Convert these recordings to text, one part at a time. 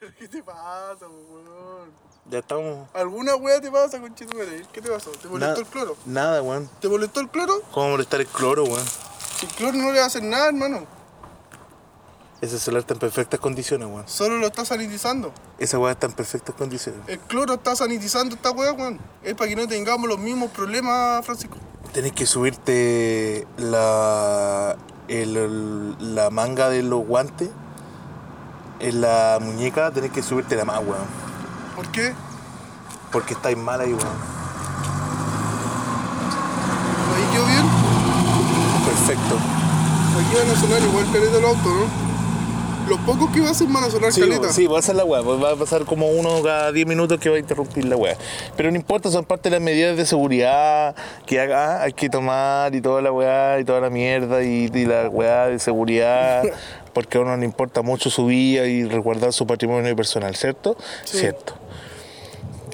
¿Qué te pasa, weón? Ya estamos. ¿Alguna weá te pasa, conchetumare? ¿Qué te pasó? ¿Te molestó Na- el cloro? Nada, weón. ¿Te molestó el cloro? ¿Cómo molestar el cloro, weón? Si el cloro no le va a hacer nada, hermano. Ese celular está en perfectas condiciones, weón. Solo lo está sanitizando. Esa weá está en perfectas condiciones. El cloro está sanitizando esta weá, weón. Es para que no tengamos los mismos problemas, Francisco. Tenés que subirte la. el- el- la manga de los guantes. En la muñeca tenés que subirte la más, weón. ¿Por qué? Porque estáis mal ahí, weón. Ahí quedó bien. Perfecto. Aquí van a sonar igual caleta del auto, ¿no? Los pocos que va a hacer van a sonar Sí, caleta. sí, va a ser la weá. Va a pasar como uno cada 10 minutos que va a interrumpir la weá. Pero no importa, son parte de las medidas de seguridad que haga, hay que tomar y toda la weá y toda la mierda y, y la weá de seguridad. Porque a uno le importa mucho su vida y resguardar su patrimonio personal, ¿cierto? Sí. Cierto.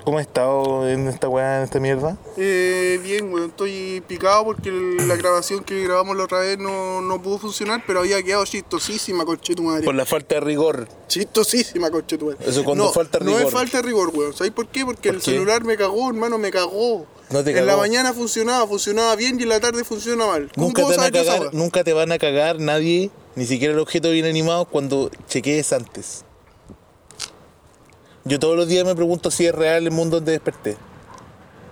¿Cómo has estado en esta weá, en esta mierda? Eh, bien, weón. Estoy picado porque la grabación que grabamos la otra vez no, no pudo funcionar, pero había quedado chistosísima, conche tu madre. Por la falta de rigor. Chistosísima, conche tu madre. Eso cuando no, falta No rigor. es falta de rigor, weón. ¿Sabes por qué? Porque ¿Por el qué? celular me cagó, hermano, me cagó. No te En la mañana funcionaba, funcionaba bien y en la tarde funciona mal. ¿Cómo Nunca te, van a cagar, nunca te van a cagar nadie, ni siquiera el objeto bien animado, cuando chequees antes. Yo todos los días me pregunto si es real el mundo donde desperté.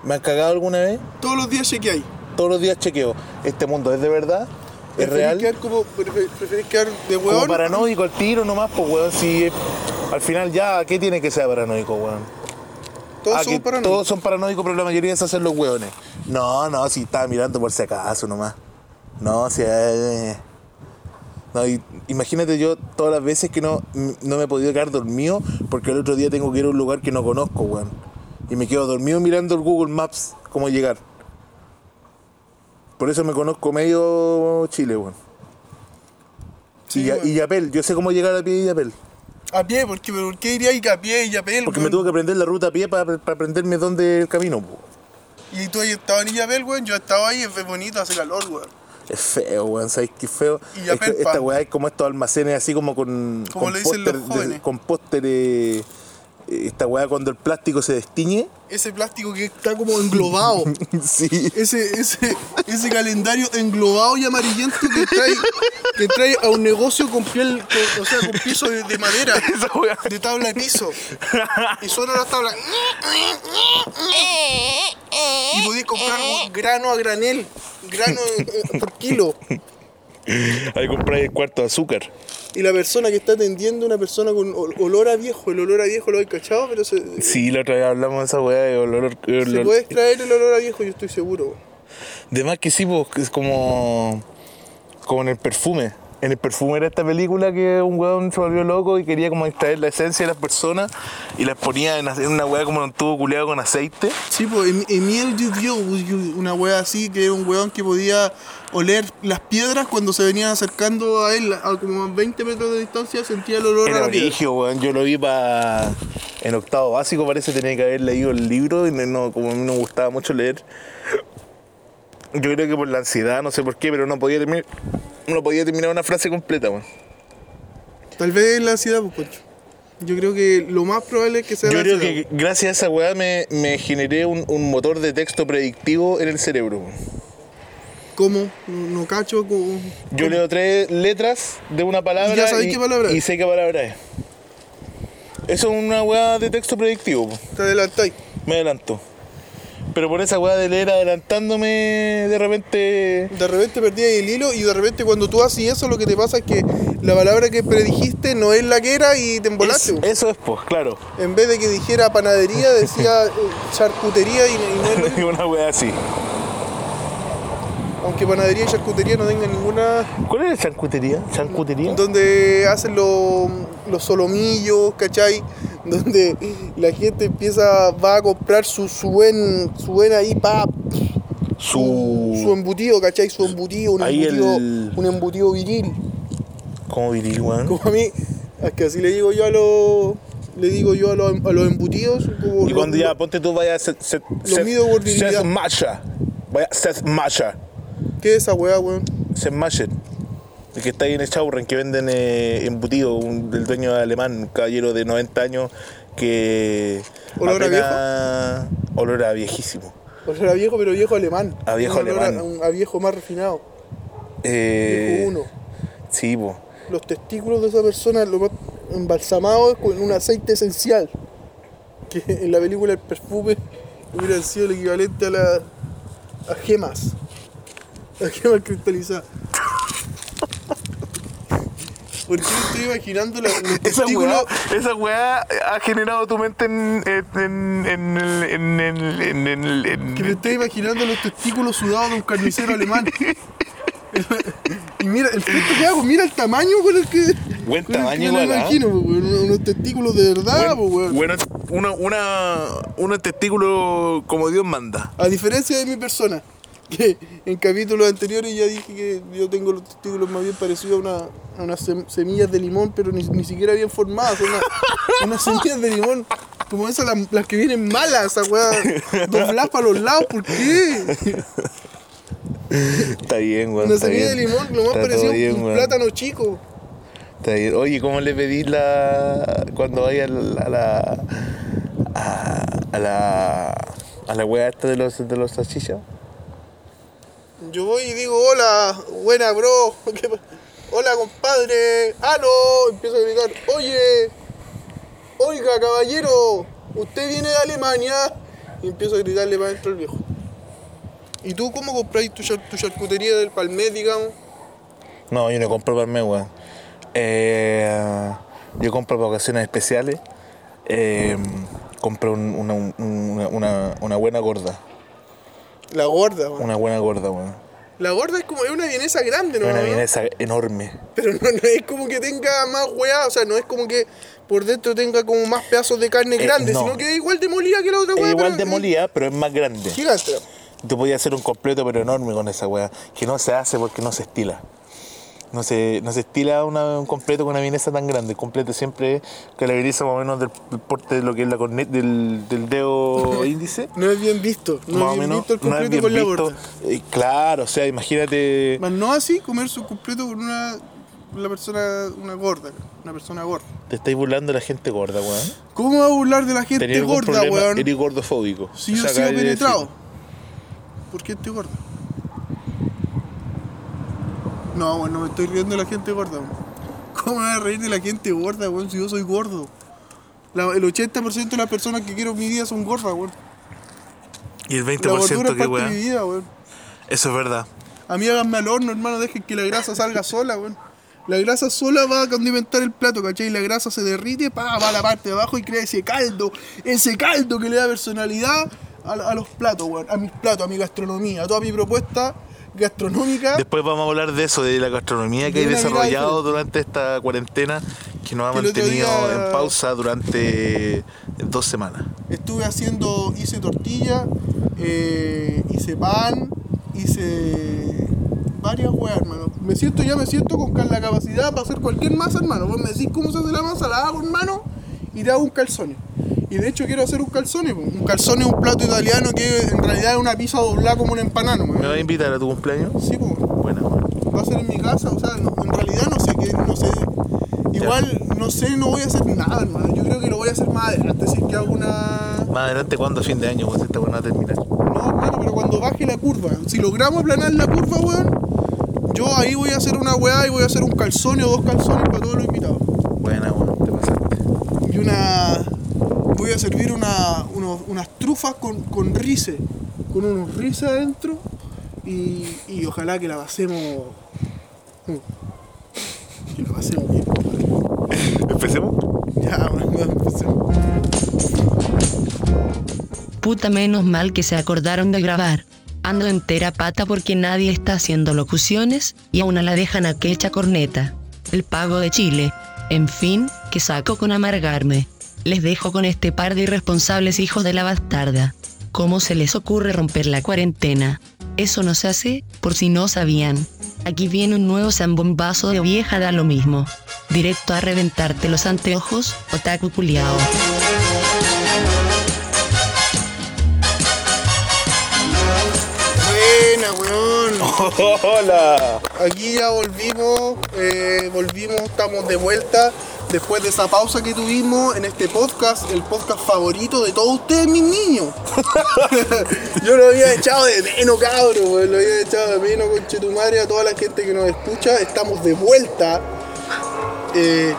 ¿Me han cagado alguna vez? Todos los días chequeáis. Todos los días chequeo. ¿Este mundo es de verdad? ¿Es ¿Preferís real? Quedar como, prefer- ¿Preferís quedar de Como weón? paranoico al tiro nomás, pues weón, si es- al final ya, ¿qué tiene que ser paranoico, weón? Todos Ah, que paranoicos. todos son paranoicos, pero la mayoría se hacen los hueones. No, no, si estaba mirando por si acaso nomás. No, si. eh, No, y- imagínate yo todas las veces que no, no me he podido quedar dormido porque el otro día tengo que ir a un lugar que no conozco, weón. Y me quedo dormido mirando el Google Maps, cómo llegar. Por eso me conozco medio Chile, weón. Sí, y, weón. y Yapel, yo sé cómo llegar a pie y Yapel. A pie, ¿por qué, ¿por qué diría que a pie y a pie? Porque me tuve que aprender la ruta a pie para, para aprenderme dónde el camino, po. Y tú ahí estabas en Illapel, weón. Yo estaba ahí, es bonito, hace calor, weón. Es feo, weón, ¿sabes qué feo? Y Es esta weá es como estos almacenes así como con. Como con le dicen los póster de- con pósteres. Esta weá cuando el plástico se destiñe. Ese plástico que está como englobado. sí. ese, ese, ese calendario englobado y amarillento que trae, que trae a un negocio con piel, con- o sea, con piso de, de madera, Esa weá. de tabla de piso. Y solo las tablas. Y podéis comprar grano a granel, grano eh, por kilo. Ahí compráis el cuarto de azúcar. Y la persona que está atendiendo, una persona con ol- olor a viejo, el olor a viejo lo he cachado, pero se, Sí, la otra vez hablamos de esa weá de olor. se olor- puede extraer el olor a viejo, yo estoy seguro. De más que sí, pues, es como. como en el perfume. En el perfume era esta película que un weón se volvió loco y quería como extraer la esencia de las personas y las ponía en una weá como en un tubo culeado con aceite. Sí, pues Em- Emile Duvieux, una wea así, que era un weón que podía oler las piedras cuando se venían acercando a él, a como a 20 metros de distancia, sentía el olor a Era la piedra. brigio, weón. Yo lo vi pa... en octavo básico, parece tenía que haber leído el libro y no- no, como a mí no me gustaba mucho leer. Yo creo que por la ansiedad, no sé por qué, pero no podía terminar, no podía terminar una frase completa, weón. Tal vez la ansiedad, pues, Poncho. Yo creo que lo más probable es que sea Yo la creo ansiedad. que gracias a esa weá me, me generé un, un motor de texto predictivo en el cerebro. weón. ¿Cómo? No, no cacho. como- Yo leo tres letras de una palabra ¿Y ya sabéis qué palabra es? y sé qué palabra es. Eso es una weá de texto predictivo. po. Te adelantáis. Me adelanto. Pero por esa weá de leer adelantándome, de repente. De repente perdí el hilo y de repente cuando tú haces eso lo que te pasa es que la palabra que predijiste no es la que era y te embolaste. Es- eso es, pues, claro. En vez de que dijera panadería, decía eh, charcutería y, y no es lo mismo. una weá así. Aunque panadería y charcutería no tengan ninguna. ¿Cuál es la chancutería? ¿Chancutería? Donde hacen los, los solomillos, ¿cachai? Donde la gente empieza, va a comprar su, su buen, su buen ahí, pa, su, su embutido, ¿cachai? Su embutido, un Ahí embutido, el- un embutido viril. ¿Cómo viril, weón? Como a mí, es que así le digo yo a los, le digo yo a los, a los embutidos. Como Y los- cuando ya ponte tú vayas a. Lo mido por virilidad. Seth Masha. Vaya Seth Masha. ¿Qué es esa weá, weón? Masha. El que está ahí en el Chaurren, que venden eh, embutido, un, el dueño alemán, un caballero de 90 años que. ¿Olor a apenas- Olor a viejísimo. O sea, era viejo, pero viejo alemán. A viejo Un olor alemán. A, a viejo más refinado. Eh, Viejo uno. Sí, po. Los testículos de esa persona, lo más embalsamados con un aceite esencial. Que en la película El perfume hubiera sido el equivalente a la. a gemas. A gemas cristalizadas. ¿Por qué me estoy imaginando la- los Esa weá, esa weá ha generado tu mente en. en. en. en. en. en. Que me estoy imaginando los testículos sudados de un carnicero alemán. y mira, el efecto que hago, mira el tamaño con el que. Buen con el que tamaño me lo ¿ah? imagino, weón, unos, testículos de verdad, weón. bueno, una, una, unos testículos como Dios manda. A diferencia de mi persona, que en capítulos anteriores ya dije que yo tengo los testículos más bien parecidos a, una, a unas sem- semillas de limón, pero ni, ni siquiera bien formadas, una- unas semillas de limón. Como esas, las, las que vienen malas, esa weá, dobladas para los lados, ¿por qué? Está bien, weón. Una semilla de limón, lo más parecido bien, un plátano chico. Está bien. Oye, ¿cómo le pedís la. cuando vaya a la. a la. a, a la. a la weá esta de los, de los salchichas? Yo voy y digo, hola, buena bro, ¿qué pa- hola compadre, aló, empiezo a gritar, oye, oiga caballero, usted viene de Alemania, y empiezo a gritarle para adentro al viejo. ¿Y tú cómo compráis tu, char- tu charcutería del Palmet, digamos? No, yo no compro mí, weón. Eh, yo compro para ocasiones especiales. Eh, compro un- una, un- una, una, una buena gorda. La gorda, man. Una buena gorda, weón. La gorda es como es una vienesa grande, ¿no? Una vienesa enorme. Pero no, no es como que tenga más hueá, o sea, no es como que por dentro tenga como más pedazos de carne Eh, grandes, no. sino que es igual de molida que la otra Es hueá. igual de molida, pero es más grande. es Gigante. Tú podías hacer un completo, pero enorme con esa weá. Que no se hace porque no se estila. No se, no se estila una- un completo con una vienesa tan grande. El completo siempre es calaberiza más o menos del, del porte de lo que es la corneta, del, del dedo índice. No es bien visto, no más es bien menos. visto el completo con la gorda. Eh, claro, o sea, imagínate. Más no así comer su completo con una, una persona, una gorda, una persona gorda. Te estáis burlando de la gente gorda, weón. ¿Cómo va a burlar de la gente gorda, problema, weón? eres gordofóbico. Si O yo he sido penetrado. ¿Por qué estoy gorda? No, bueno, no me estoy riendo de la gente gorda, weón. ¿Cómo me voy a reír de la gente gorda, weón? Si yo soy gordo. La- el 80% de las personas que quiero en mi vida son gordas, weón. Y el La gordura 20% es que parte de mi vida, weón. Eso es verdad. A mí háganme al horno, hermano, dejen que la grasa salga sola, weón. La grasa sola va a condimentar el plato, ¿cachai? La grasa se derrite, pa, va a la parte de abajo y crea ese caldo, ese caldo que le da personalidad a, a los platos, weón. A mis platos, a mi gastronomía, a toda mi propuesta gastronómica. Después vamos a hablar de eso, de la gastronomía que De he desarrollado durante esta cuarentena, que nos ha Que mantenido día- en pausa durante dos semanas. Estuve haciendo, hice tortilla, eh, hice pan, hice varias weas, hermano. Me siento, ya me siento con la capacidad para hacer cualquier masa, hermano. Vos me decís cómo se hace la masa, la hago, hermano, y te hago un calzone. Y de hecho quiero hacer un calzone. po. Un calzone es un plato italiano que en realidad es una pizza doblada como una empanada, ¿no? ¿Me vas a invitar a tu cumpleaños? Sí, pues. Bueno. Va a ser en mi casa, o sea, no- en realidad no sé qué, no sé. Igual, no sé, no voy a hacer nada, hermano. Yo creo que lo voy a hacer más adelante, si es que hago una... Más adelante, ¿cuándo? Fin de año, pues esta buena a terminar. No, hermano, pero cuando baje la curva, si logramos aplanar la curva, weón, yo ahí voy a hacer una weá y voy a hacer un calzone o dos calzones para todos los invitados. Buena, bueno, te pasaste. Y una. Voy a servir una, unos- unas trufas con, con rice, con unos rices adentro y, y ojalá que la pasemos. mm, Que la pasemos bien. ¿Empecemos? Ya, bueno, empecemos. Puta menos mal que se acordaron de grabar. Ando entera pata porque nadie está haciendo locuciones y aún la dejan aquella corneta. El pago de Chile. En fin, que saco con amargarme. Les dejo con este par de irresponsables hijos de la bastarda. ¿Cómo se les ocurre romper la cuarentena? Eso no se hace, por si no sabían. Aquí viene un nuevo zambombazo de vieja da lo mismo. Directo a reventarte los anteojos, otaku culiao. Buena, weón. Hola. Aquí ya volvimos, eh, volvimos, estamos de vuelta después de esa pausa que tuvimos en este podcast, el podcast favorito de todos ustedes, mis niños. Yo lo había echado de menos, cabrón, lo había echado de menos, conchetumare, a toda la gente que nos escucha. Estamos de vuelta. Eh,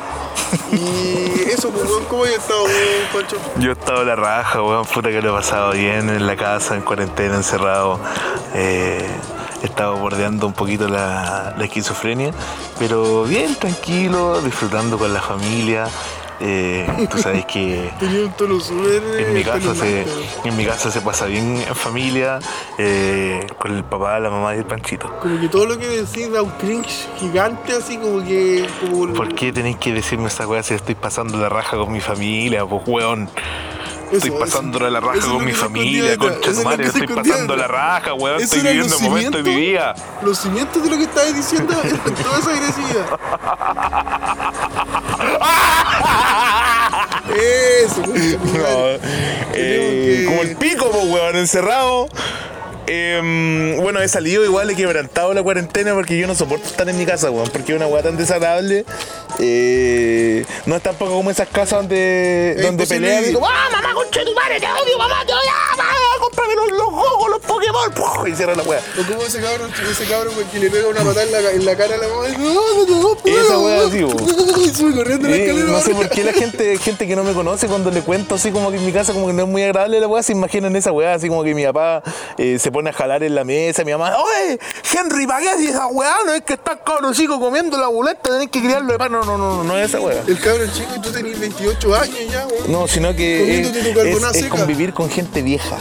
y eso, pues, ¿cómo has estado, weón, Pancho? Yo he estado la raja, weón, puta que lo he pasado bien en la casa, en cuarentena, encerrado. Eh, he estado bordeando un poquito la, la esquizofrenia, pero bien, tranquilo, disfrutando con la familia. Eh, tú sabes que súper. en mi eh, casa se, en mi casa se pasa bien en familia, eh, con el papá, la mamá y el panchito. Como que todo lo que decís da un cringe gigante, así como que. Como ¿Por qué tenéis que decirme esa weá si estoy pasando la raja con mi familia, pues weón? Estoy pasando la raja eso es con mi familia, es que se estoy pasando la raja, weón, estoy viviendo el momento de mi vida. Los cimientos de lo que estabas diciendo en toda esa agresividad. Eso, No, eh, que- como el pico, pues, weón, encerrado. Eh, bueno, he salido igual, he quebrantado la cuarentena porque yo no soporto estar en mi casa, weón, porque es una weá tan desagradable. Eh, no es tampoco como esas casas donde, Es donde pelean y digo, ¡ah, mamá, concha de tu madre, te odio, mamá, te odio, ah, mamá, cómprame los, los juegos, los Pokémon! ¡puf! Y cierra la weá. O como ese cabrón, ese cabrón que le pega una patada en la, en la cara a la mamá y dice, no, no te voy a pegar, Esa wea weón". así, bo. Y sube corriendo la escalera. no sé por qué la gente, gente que no me conoce cuando le cuento así como que en mi casa como que no es muy agradable la weá, se imaginan esa weá, así como que mi papá eh, se pone a jalar en la mesa, mi mamá, oye, Henry, ¿para qué esa weá? No es que estás cabro chico comiendo la boleta, tenés que criarlo de pan. No, no, no, no es esa weá. El cabrón chico y tú tenés 28 años ya, weón. No, sino que Comiéndote es, es- es convivir con gente vieja.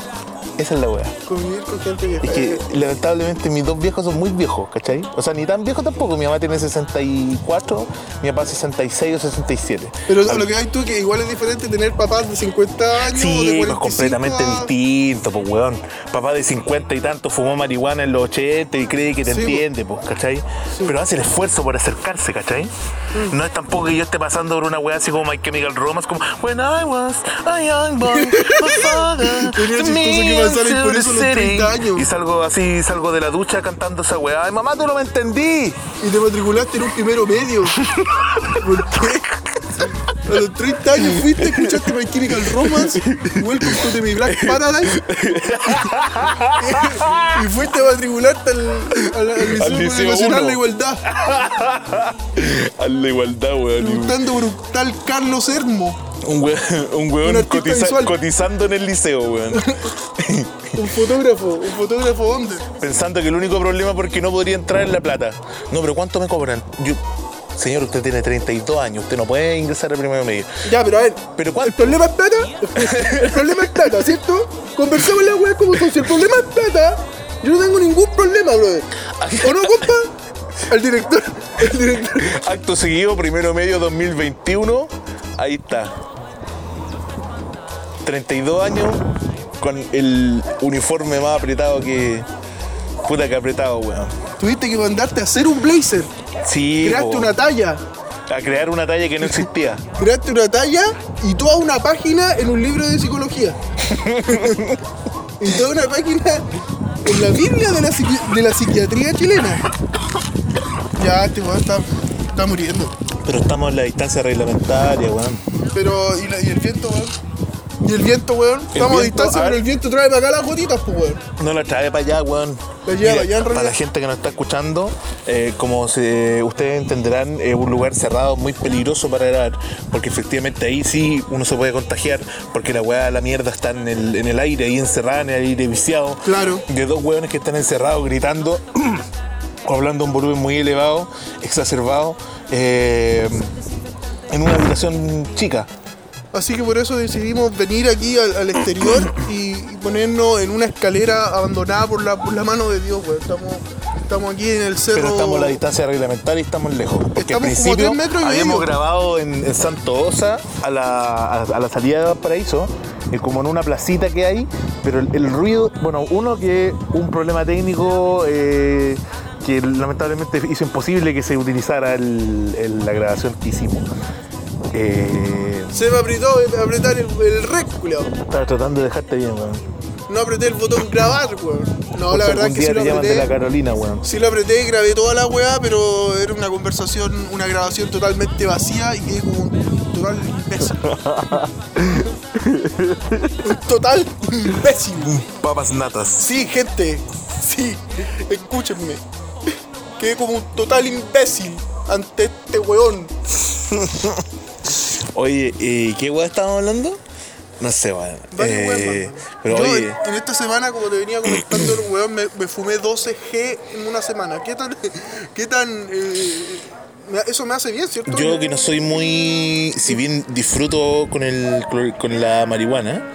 Esa es la weá. Convivir con gente vieja. Es que lamentablemente mis dos viejos son muy viejos, ¿cachai? O sea, ni tan viejos tampoco. Mi mamá tiene 64, mi papá 66 o 67. Pero lo que hay tú que igual es diferente tener papás de 50 años o de Sí, 45 pues completamente a- distinto, pues weón. Papá de 50 y tanto fumó marihuana en los 80 y cree que te Sí, entiende, pues, ¿cachai? Pero hace el esfuerzo por acercarse, ¿cachai? Mm. No es tampoco que yo esté pasando por una weá así como My Chemical Romance, como When I was a young boy, my father me y por into eso the los 30 city". años. Y salgo así, salgo de la ducha cantando esa weá. Ay, mamá, tú no me entendí. y te matriculaste en un primero medio. ¿Por qué? A los 30 años fuiste, escuchaste My Chemical Romance, Welcome to the My Black Paradise, y fuiste a matricularte al, al, al Liceo, Liceo Nacional uno. de Igualdad, A la igualdad, weón. preguntando por un tal Carlos Hermo, Un weón, un weón artista cotiza- visual. cotizando en el liceo, weón. un fotógrafo, un fotógrafo ¿dónde? Pensando que el único problema es porque no podría entrar en la plata. No, pero ¿cuánto me cobran? Yo, señor, usted tiene 32 años, usted no puede ingresar al primero medio. Ya, pero a ver, ¿Pero ¿El cuánto? problema es plata? El problema es plata, ¿cierto? Conversemos la weá como. Si el problema es plata, yo no tengo ningún problema, brother. ¿O no, compa? Al director, el director. Acto seguido, primero medio 2021. Ahí está. 32 años con el uniforme más apretado que. Puta que apretado, weón. Tuviste que mandarte a hacer un blazer. Sí, Creaste po, una talla. a crear una talla que no existía. Creaste una talla y toda una página en un libro de psicología. y toda una página en la Biblia de la, psiqui- de la psiquiatría chilena. Ya, este weón está, está muriendo. Pero estamos en la distancia reglamentaria, weón. Pero, ¿y, la- y el viento, weón? ¿Y el viento, weón? Estamos a distancia, a pero el viento trae para acá las gotitas, pues, weón. No la trae para allá, weón. La lleva Mira, allá, en para la gente que nos está escuchando, eh, como se- ustedes entenderán, es un lugar cerrado muy peligroso para grabar, porque efectivamente ahí sí uno se puede contagiar, porque la weá, la mierda está en el, en el aire, ahí encerrada, en el aire viciado. Claro. De dos weones que están encerrados gritando o hablando a un volumen muy elevado, exacerbado, eh, en una habitación chica. Así que por eso decidimos venir aquí al, al exterior y, y ponernos en una escalera abandonada por la, por la mano de Dios. Estamos, estamos aquí en el cerro. Pero estamos a la distancia reglamentaria y estamos lejos. Porque Estamos al como principio tres metros y habíamos medio. grabado en, en Santo Osa, a la, a, a la salida de Valparaíso, eh, como en una placita que hay, pero el, el ruido, bueno, uno que un problema técnico eh, que lamentablemente hizo imposible que se utilizara el- el- la grabación que hicimos. Eh, Se me apretó apretar el, el rec, culiao. estaba tratando de dejarte bien, weón. no apreté el botón grabar, weón. No, la verdad es que sí lo de la apreté. Carolina, weón. Sí lo apreté y grabé toda la weá, pero era una conversación, una grabación totalmente vacía y quedé como un total imbécil. un total imbécil. Papas natas. Sí, gente, sí, escúchenme. Quedé como un total imbécil ante este weón. Oye, ¿y qué weón estábamos hablando? No sé, weón. Eh, pero Yo oye, en, en esta semana, como te venía comentando, weón, me, me fumé 12G en una semana. ¿Qué tan, qué tan, eh, eso me hace bien, ¿cierto? yo que no soy muy. Si bien disfruto con, el, con la marihuana,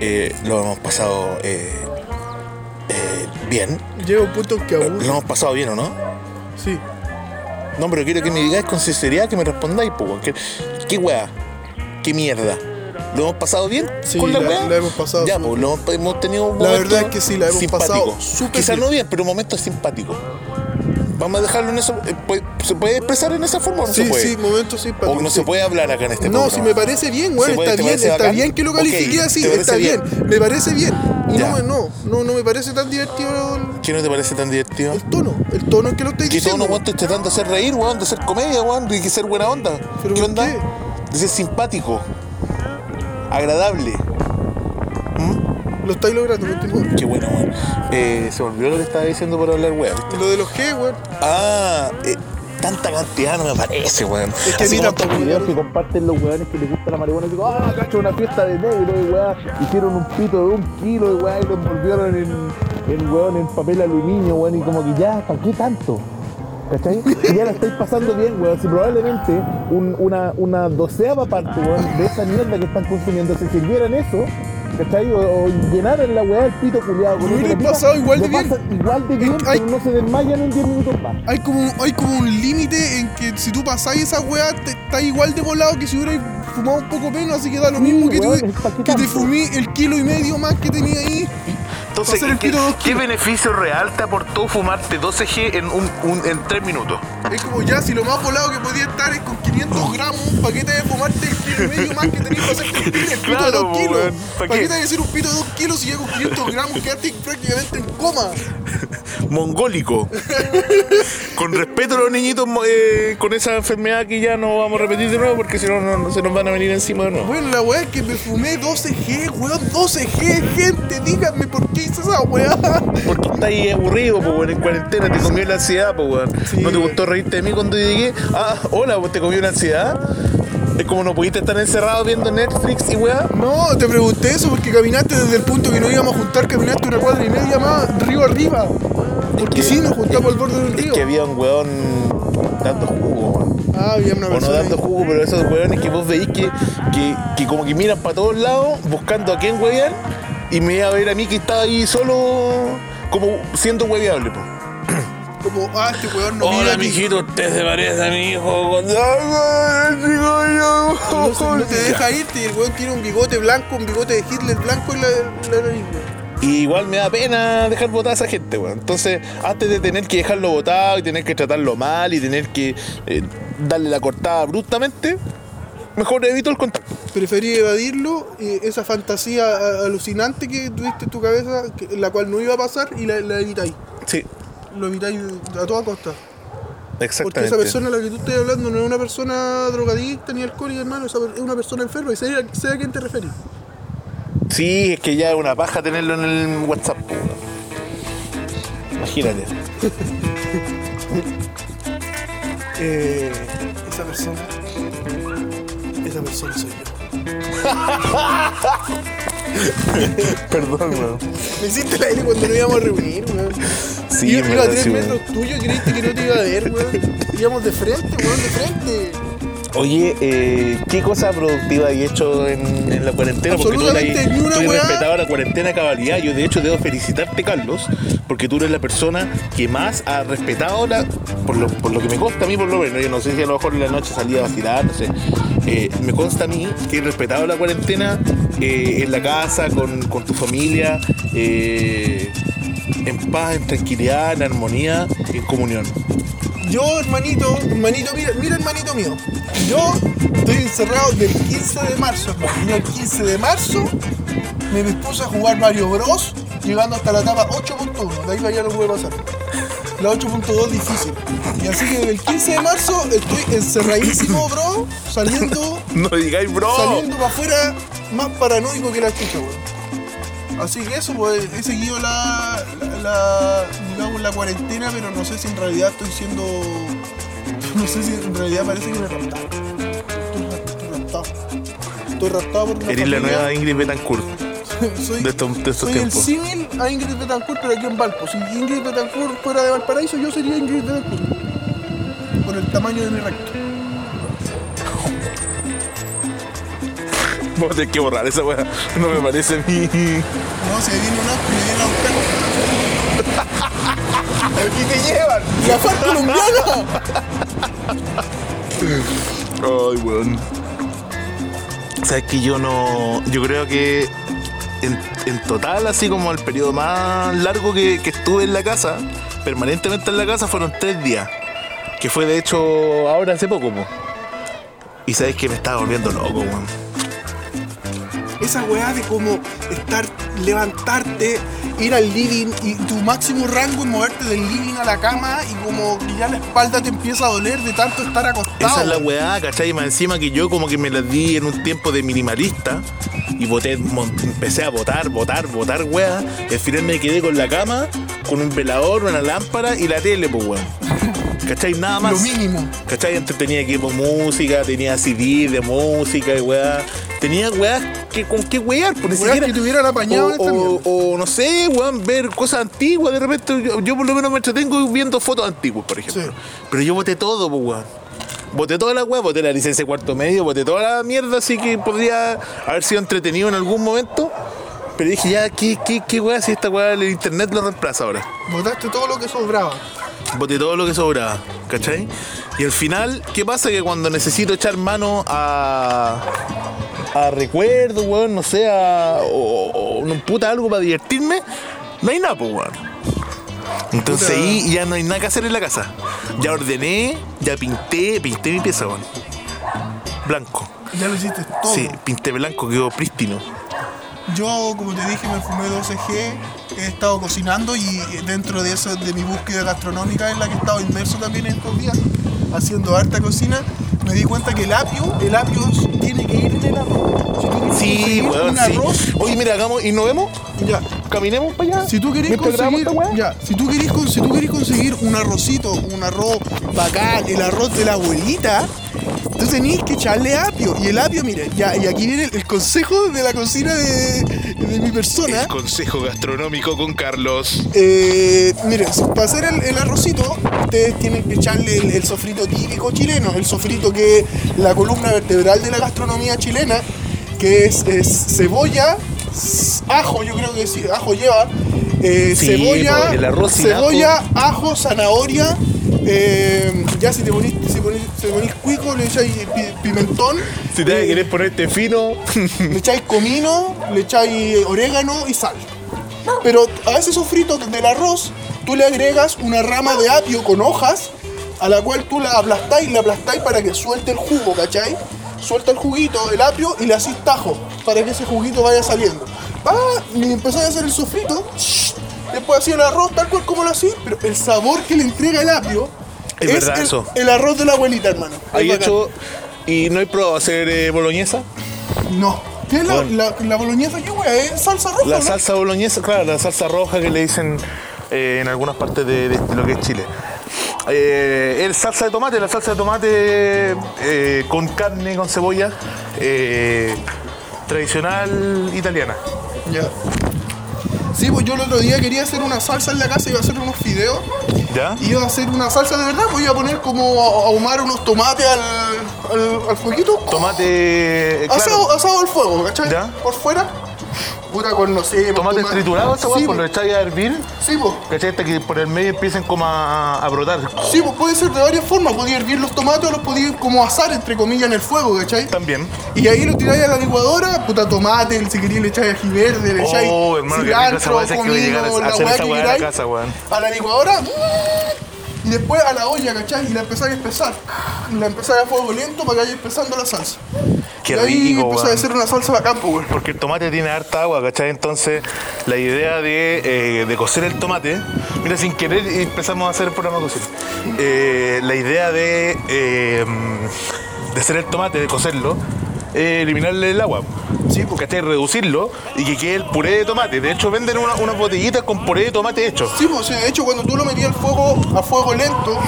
eh, lo hemos pasado eh, bien. Llega un punto que Lo aburre. hemos pasado bien, ¿o no? Sí. No, pero quiero que me digáis con sinceridad que me respondáis, pues. ¿Qué, ¿Qué weá? ¿Qué mierda? ¿Lo hemos pasado bien Sí, con la, la- weá? la hemos pasado Ya, pues, hemos, tenido La verdad es que sí, la hemos simpáticos. pasado súper Quizás no bien, pero momentos simpáticos. Vamos a dejarlo en eso. eh, puede- ¿Se puede expresar en esa forma o no Sí, se puede? sí, momentos sí. o no se puede hablar acá en este No, programa. si me parece bien, weón, está ¿Te bien, está bacán? bien que lo califique así, ¿te está bien? me parece bien. Y no, no, no, no me parece tan divertido ¿Qué no te parece tan divertido? el tono, el tono en que lo estáis diciendo. no weón, estoy tratando de hacer reír, weón, de hacer comedia, weón, de ser buena onda. ¿Pero ¿Qué onda? qué? De ser simpático, agradable. Lo estáis logrando, continúa. Qué bueno, weón. Eh, se me olvidó lo que estaba diciendo por hablar, weón. Lo de los G, weón. Ah, eh, tanta cantidad no me parece, weón. Es que a Así mí como tampoco estos videos que comparten los weones que les gusta la marihuana. Digo, ah, cacho, una fiesta de negro, y weón. Hicieron un pito de un kilo, y weón, y lo envolvieron en, en, weón, en papel aluminio, weón, y como que ya, ¿para qué tanto? ¿Cachai? Y ya la estáis pasando bien, weón. Si probablemente un- una, una doceava parte, weón, de esa mierda que están consumiendo se sirvieran eso, ¿cachai? O, o llenaran la weá del pito culiado Lo hubieran pasado igual de bien. igual de bien, Ay. pero no se desmayan en 10 minutos más. Hay como, hay como un límite en que si tú pasáis esa weá, te estás igual de volado que si hubierais fumado un poco menos, así que da lo Sí, mismo que, tú- que te fumí el kilo y medio más que tenía ahí. Entonces, el ¿qué, beneficio real te aportó fumarte 12G en, un, un- en 3 minutos? Es como ya, si lo más volado que podía estar es con 500 gramos, un paquete de fumarte el kilo y medio más que tenías para hacerte el pito, el pito Claro, de 2 po, kilos. weón, ¿pa' ¿Para qué? te hay que hacer un pito de 2 kilos si ya con 500 gramos quedaste prácticamente en coma? Mongólico. con respeto a los niñitos eh, con esa enfermedad que ya no vamos a repetir de nuevo porque si no, no, se nos van a venir encima de nuevo. Bueno, la weá es que me fumé 12G, weón, 12G, gente, díganme por qué hice esa weá. Porque estás ahí aburrido, pues, weón, en cuarentena, te comió la ansiedad, pues, weón. Sí, ¿No te gustó reírte de mí cuando llegué? Ah, hola, pues, te comió la ansiedad. Es como no pudiste estar encerrado viendo Netflix y weá. No, te pregunté eso porque caminaste desde el punto que nos íbamos a juntar, caminaste una cuadra y media más río arriba. Porque que- sí, nos juntamos al borde del Es río. que había un weón dando jugo. Ah, había una O no persona. dando ahí. jugo, pero esos weones que vos veis que, que, que como que miran para todos lados buscando a quién huevear y me iba a ver a mí que estaba ahí solo como siendo hueveable, po. Como, ah, este weón no mira Hola, aquí. mijito, usted se parece a mi hijo cuando... ¡Ay, chico, yo! No, se- no te deja irte y el weón tiene un bigote blanco, un bigote de Hitler blanco en la, la nariz. Y igual me da pena dejar votar a esa gente, weón. Entonces, antes de tener que dejarlo votado y tener que tratarlo mal y tener que eh, darle la cortada abruptamente, mejor evito el contacto. Preferí evadirlo, eh, esa fantasía alucinante que tuviste en tu cabeza, que- la cual no iba a pasar, y la, la evitáis. Sí, Lo evitáis a toda costa. Porque exactamente. esa persona a la que tú estás hablando no es una persona drogadicta ni alcohólica, hermano, es una persona enferma y sé, a- sé a quién te referís. Sí, es que ya es una paja tenerlo en el WhatsApp. Imagínate. Eh, esa persona. Esa persona soy yo. Perdón, weón. Me hiciste la L cuando nos íbamos a reunir, weón. Sí, en iba a verdad, tres sí, metros tuyo y creíste que no te iba a ver, weón. Íbamos de frente, weón, de frente. Oye, eh, ¿qué cosa productiva hay hecho en, en la cuarentena? Porque tú Absolutamente has ni una tú has weá. respetado la cuarentena a cabalidad. Yo, de hecho, debo felicitarte, Carlos, porque tú eres la persona que más ha respetado la. Por lo, por lo que me consta a mí, por lo menos. Yo no sé si a lo mejor en la noche salía a vacilar, no sé. Eh, me consta a mí que he respetado la cuarentena eh, en la casa, con, con tu familia, eh, en paz, en tranquilidad, en armonía, en comunión. yo, hermanito, hermanito, mira, mira, hermanito mío. Yo estoy encerrado del 15 de marzo, hermano. El 15 de marzo me dispuse a jugar Mario Bros. llegando hasta la etapa 8.1. De ahí para allá no pude pasar. La 8.2 difícil. Y así que desde el 15 de marzo estoy encerradísimo, bro, saliendo, No digáis, bro. saliendo para afuera más paranoico que la chucha, weón. Así que eso, pues he seguido la, la, la- digamos, la cuarentena, pero no sé si en realidad estoy siendo. No sé si en realidad parece que me raptaron. Estoy raptado. Estoy raptado por una Eres la nueva Ingrid Betancourt soy, de estos, de estos soy el símil a Ingrid Betancourt, pero aquí en Valpo. Si Ingrid Betancourt fuera de Valparaíso, yo sería Ingrid Betancourt. Por el tamaño de mi recto. Vamos a tener que borrar esa weá. No me parece a mí. No, se viene un auto, me viene a buscar. Aquí te llevan. ¡La FARC colombiana! Ay, weón. Sabes que yo no. Yo creo que en, en total, así como el periodo más largo que, que estuve en la casa, permanentemente en la casa, fueron tres días. Que fue de hecho ahora hace poco, po. Y sabes que me estaba volviendo loco, weón. Esa weá de como estar, levantarte, ir al living y tu máximo rango es moverte del living a la cama y como que ya la espalda te empieza a doler de tanto estar acostado. Esa es la weá, ¿cachai? Y más encima que yo como que me las di en un tiempo de minimalista y boté, mon- empecé a botar, botar, botar weá. Y al final me quedé con la cama, con un velador, una lámpara y la tele, pues weón. ¿Cachai? Nada más. Lo mínimo. ¿Cachai? Antes tenía equipo música, tenía CD de música y weá. Tenía weá que con qué wear, por ni Weá siquiera. que te hubieran apañado o, o- o no sé, weón, ver cosas antiguas. De repente, yo, yo por lo menos me entretengo viendo fotos antiguas, por ejemplo. Sí. Pero yo boté todo, pues, weón. Boté toda la weá, boté la licencia de cuarto medio, boté toda la mierda, así que podría haber sido entretenido en algún momento. Pero dije, ya, ¿qué, qué, qué weá si esta weá el internet lo reemplaza ahora? Botaste todo lo que sobraba. boté todo lo que sobraba, ¿cachai? Y al final, ¿qué pasa? Que cuando necesito echar mano a. a recuerdos, weón, no sé, a. o, o un puta algo para divertirme, no hay nada, pues, weón. Entonces Puta. ahí ya no hay nada que hacer en la casa. Ya ordené, ya pinté, pinté mi pieza, weón. Blanco. Ya lo hiciste todo. Sí, pinté blanco, quedó prístino. Yo, como te dije, me fumé 12G, he estado cocinando y dentro de eso, de mi búsqueda gastronómica en la que he estado inmerso también estos días, haciendo harta cocina, me di cuenta que el apio, el apio tiene que ir en el arroz. Si tú quieres Sí, conseguir weón, un sí. arroz, Oye, mira, hagamos y nos vemos. ya. Caminemos para allá. Si tú querés conseguir, ya, si tú querés, si tú querés conseguir un arrocito, un arroz bacán, el arroz de la abuelita, tú tenés que echarle apio. Y el apio, mire, ya, y aquí viene el, el consejo de la cocina de, de mi persona. El consejo gastronómico con Carlos. Eh, miren, para hacer el, el arrocito, ustedes tienen que echarle el, el sofrito típico chileno, el sofrito que es la columna vertebral de la gastronomía chilena, que es, es cebolla, ajo, yo creo que sí, ajo lleva, eh, Sí, cebolla, el arroz cebolla, ajo, zanahoria, eh, ya si te ponís, si ponís, si ponís cuico, le echáis pi- pimentón, Si te eh, querés ponerte fino, le echáis comino, le echáis orégano y sal. Pero a ese sofrito del arroz, tú le agregas una rama de apio con hojas, a la cual tú la aplastáis, la aplastáis para que suelte el jugo, ¿cachai? Suelta el juguito, el apio, y le hacís tajo, para que ese juguito vaya saliendo. Va, y empezáis a hacer el sofrito, después hacía el arroz tal cual como lo hacís, pero el sabor que le entrega el apio Es verdad el, eso. el arroz de la abuelita, hermano. Hay hecho. ¿Y no hay probado hacer eh, boloñesa? No. ¿Qué es la, Bueno. la, la boloñesa? ¿Qué wea? ¿Es salsa roja? La no? salsa boloñesa, claro, la salsa roja que le dicen eh, en algunas partes de, de lo que es Chile. Eh, el salsa de tomate, la salsa de tomate eh, con carne, con cebolla, eh, tradicional italiana. Ya. Sí, pues yo el otro día quería hacer una salsa en la casa, iba a hacer unos fideos. ¿Ya? Iba a hacer una salsa de verdad, pues iba a poner como a ahumar unos tomates al, al, al fueguito. Tomate, eh, claro, Asado, asado al fuego, ¿cachai? Ya. Por fuera. Puta con, no sé... tomate toma- triturado, esa Sí, weá, lo echáis a hervir, sí, pues. ¿cachai? Hasta que por el medio empiecen como a, a brotar. Sí, pues puede ser de varias formas. Podía hervir los tomates o los podía como asar, entre comillas, en el fuego, ¿cachai? También. Y ahí lo tiráis a la licuadora, puta tomate, si queréis le echáis ají verde, le echáis Oh, hermano, cilantro, que comino, a la weá que queráis. A la licuadora. Y y después a la olla, ¿cachai? Y la empezáis a espesar. La empezáis a fuego lento para que vaya espesando la salsa. Qué y ahí rico, empieza a hacer una salsa bacán, pues. Porque el tomate tiene harta agua, ¿cachai? Entonces, la idea de, eh, de cocer el tomate, mira, sin querer empezamos a hacer el programa de cocina. Eh, la idea de, eh, de hacer el tomate, de cocerlo, es eliminarle el agua. Sí, pues. ¿cachai? Reducirlo y que quede el puré de tomate. De hecho, venden una- unas botellitas con puré de tomate hecho. Sí, pues, de hecho, cuando tú lo metías al fuego, a fuego lento,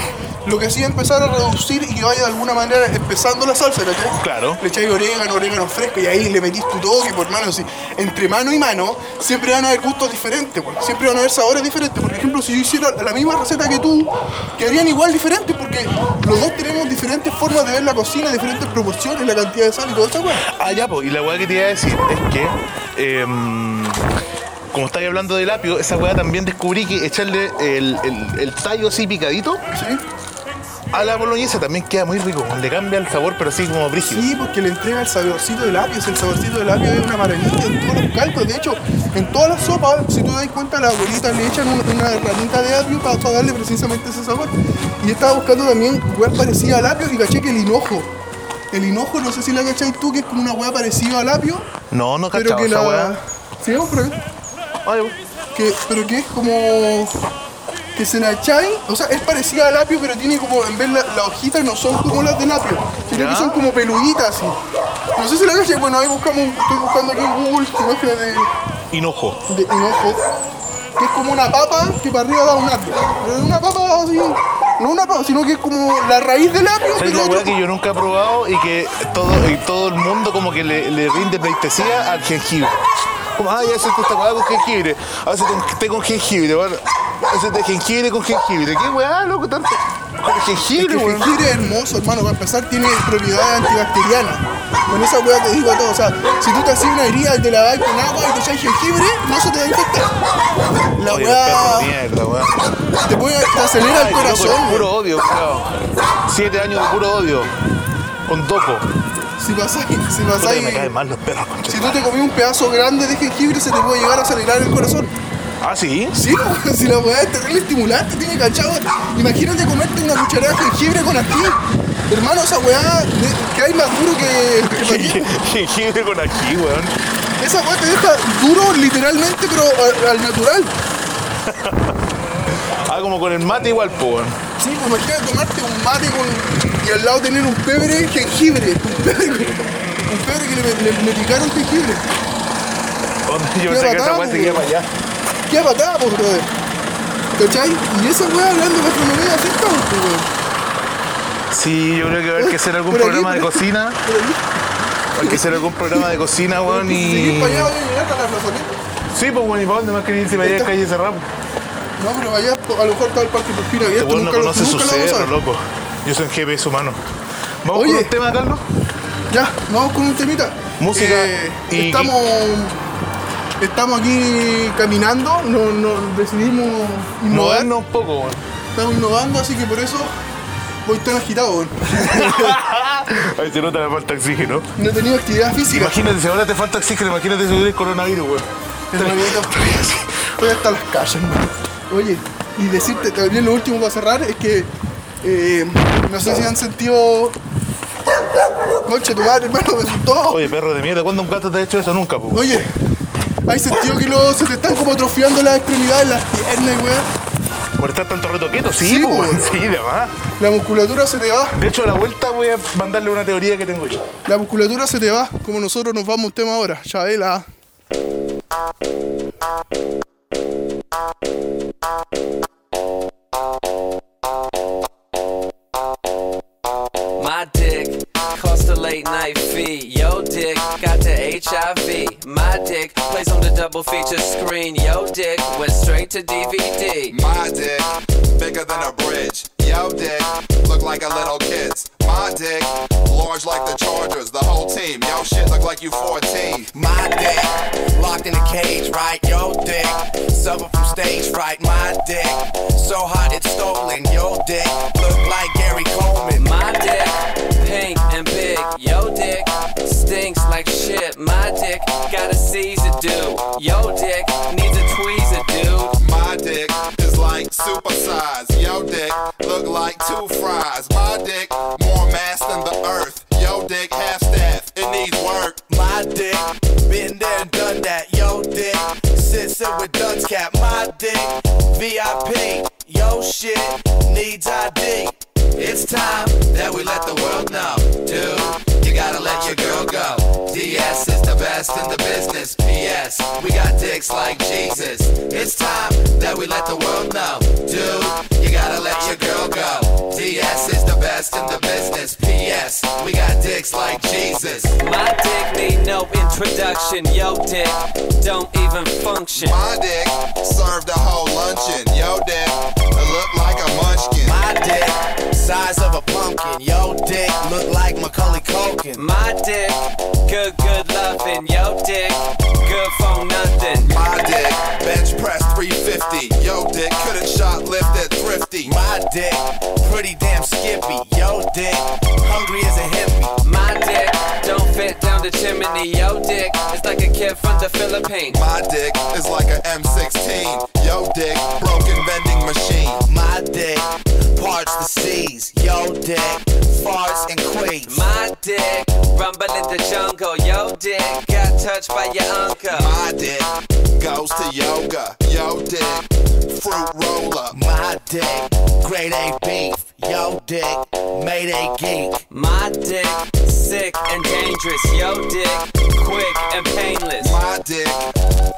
lo que hacía empezar a reducir y que vaya de alguna manera empezando la salsa, ¿cachai? Claro. Le echáis orégano, orégano fresco y ahí le metís tu toque, por mano. Así. Entre mano y mano siempre van a haber gustos diferentes, pues. siempre van a haber sabores diferentes. Por ejemplo, si yo hiciera la misma receta que tú, quedarían igual diferentes porque los dos tenemos diferentes formas de ver la cocina, diferentes proporciones, la cantidad de sal y todo eso, weón. Ah, ya, pues. Y la weá que te iba a decir es que, em, como estáis hablando del apio, esa weá también descubrí que echarle el, el- el tallo así picadito ¿Sí? A la boloñesa también queda muy rico. Le cambia el sabor, pero así como brígido. Sí, porque le entrega el saborcito del apio. El saborcito del apio es una maravilla en todos los caldos. De hecho, en todas las sopas, si tú te das cuenta, las abuelitas le echan una, una ranita de apio para, para darle precisamente ese sabor. Y estaba buscando también hueá parecida al apio y caché que el hinojo. El hinojo, no sé si la cacháis tú, que es como una hueá parecida al apio, No, no pero cachaba que esa la. weá. Sí, por. Ay, que, pero que es como que se la o sea, es parecida al apio, pero tiene como, en vez la- las hojitas no son como las del apio, sino que son como peluditas así. No sé si la cachai, bueno, ahí buscamos, estoy buscando aquí en Google imágenes de, Hinojo. de hinojo, que es como una papa que para arriba da un apio. Pero es una papa así, no una papa, sino que es como la raíz del apio, ¿Sabes pero la weá que yo nunca he probado y que todo, y todo el mundo como que le, le rinde pleitesía al jengibre? Como, ah, ya hacete esta weá con jengibre, hacete un té con jengibre, bueno, hacete jengibre con jengibre. ¿Qué weá, loco, tanto? Con jengibre, el weón. jengibre es hermoso, hermano. Para empezar, tiene propiedades antibacterianas. Con esa hueá te digo todo. O sea, si tú te haces una herida y te la das con agua y te echas jengibre, no se te va a infectar. La de weón. te, puede, te acelera el loco, corazón. puro odio, culiao. Siete años de puro odio. Con topo. Si pasáis, si pasáis, si tú te comís un pedazo grande de jengibre, se te puede llegar a acelerar el corazón. Ah, sí. Sí, si la hueá es terrible estimulante, tiene cachado. Imagínate comerte una cucharada de jengibre con ají. Hermano, esa de- que hay más duro que. Jengibre con aquí, weón. Esa weá te deja duro literalmente, pero al natural. Ah, como con el mate igual, po, weón. Sí, pues imagínate tomarte un mate con, y al lado tener un pebre jengibre. Un pebre, un pebre que le, le, le picaron jengibre. Yo pensé que esa weá se iba weón. para allá. Qué patada, pues, brother. ¿Cachai? Y esa weá hablando de gastronomía, así estamos, pues, weón. Sí, yo creo que va a haber que hacer algún Por aquí, programa de por cocina. Hay que hacer algún programa de cocina, weón, Si seguís y... para allá, voy a llegar a la plazoleta. Sí, pues, weón, ¿y para dónde más quería irse para allá? Calle Cerrado. No, pero allá a lo mejor está el parque Turpina Este abierto. weón no nunca lo- conoce su nunca lo vamos a cerro, ver. loco. Yo soy un GPS humano. ¿Vamos Oye. con un tema, Carlos? Ya, vamos con un temita. Música Eh, y- estamos, estamos aquí caminando, no, no, decidimos innovar. Movernos un poco, weón. Estamos innovando, así que por eso voy tan agitado. weón. Ahí se nota la falta de oxígeno. No he tenido actividad física. Imagínate, si ahora te falta oxígeno, imagínate si hubiera coronavirus, weón. Estoy hasta las calles, hermano. Oye, y decirte también lo último para cerrar es que eh, no sé si han sentido. Conche, tu madre, hermano, me asustó. Oye, perro de mierda, ¿cuándo un gato te ha hecho eso? Nunca, po. Oye, ¿hay sentido que lo- se te están como atrofiando las extremidades, las piernas, weón? ¿Por estar tanto rato quieto? Sí, Sí, weón. Sí, de más. La musculatura se te va, De hecho, a la vuelta voy a mandarle una teoría que tengo yo. la musculatura se te va, como nosotros nos vamos a un tema ahora. Chabela. My dick cost a late night fee. Yo dick got the HIV. My dick plays on the double feature screen. Yo dick went straight to DVD. My dick, bigger than a bridge. Yo dick, look like a little kid's. My dick, large like the Chargers, the whole team. Yo shit look like you 14. My dick, locked in a cage, right? Yo dick, suffer from stage fright. My dick, so hot it's stolen. Yo dick, no introduction. Yo, dick don't even function. My dick served a whole luncheon. Yo, dick, it looked like a munchkin. My dick, size of a pumpkin. Yo, dick, look like Macaulay Culkin. My dick, good, good loving. Yo, dick, good for nothing. My dick, bench press 350. Yo, dick, couldn't shot lift at thrifty. My dick, pretty damn chimney. Yo, dick is like a kid from the Philippines. My dick is like a M16. Yo, dick, broken vending machine. My dick, parts the seas. Yo, dick, farts and quakes. My dick, rumble in the jungle. Yo, dick, got touched by your uncle. My dick goes to yoga. Yo, dick, fruit roller. My dick, grade A beef. Dick, made a geek. My dick, sick and dangerous. Yo, dick, quick and painless. My dick,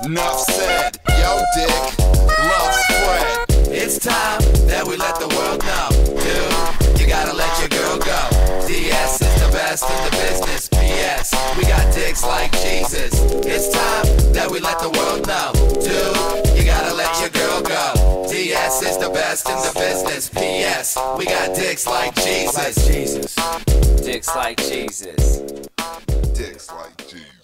enough said. Yo, dick, love spread. It's time that we let the world know, dude. You gotta let your girl go. DS is the best in the business. PS, we got dicks like Jesus. It's time that we let the world know, dude. Go. DS is the best in the business. PS, we got dicks like Jesus. Jesus. Dicks like Jesus. Dicks like Jesus.